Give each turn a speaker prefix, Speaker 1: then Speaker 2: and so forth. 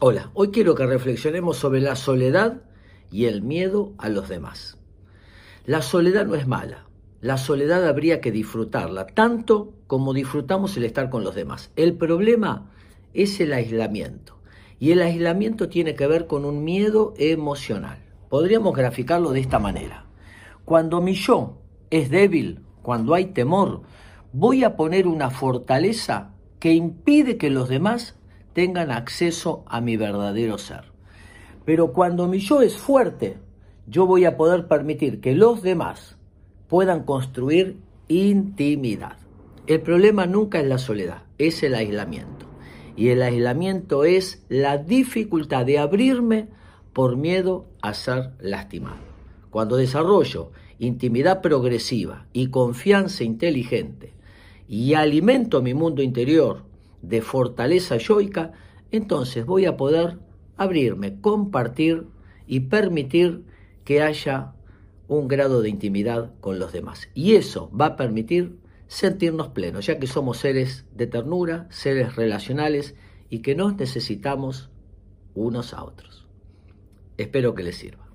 Speaker 1: Hola, hoy quiero que reflexionemos sobre la soledad y el miedo a los demás. La soledad no es mala, la soledad habría que disfrutarla tanto como disfrutamos el estar con los demás. El problema es el aislamiento y el aislamiento tiene que ver con un miedo emocional. Podríamos graficarlo de esta manera. Cuando mi yo es débil, cuando hay temor, voy a poner una fortaleza que impide que los demás tengan acceso a mi verdadero ser. Pero cuando mi yo es fuerte, yo voy a poder permitir que los demás puedan construir intimidad. El problema nunca es la soledad, es el aislamiento. Y el aislamiento es la dificultad de abrirme por miedo a ser lastimado. Cuando desarrollo intimidad progresiva y confianza inteligente y alimento mi mundo interior de fortaleza yoica, entonces voy a poder abrirme, compartir y permitir que haya un grado de intimidad con los demás. Y eso va a permitir sentirnos plenos, ya que somos seres de ternura, seres relacionales y que nos necesitamos unos a otros. Espero que les sirva.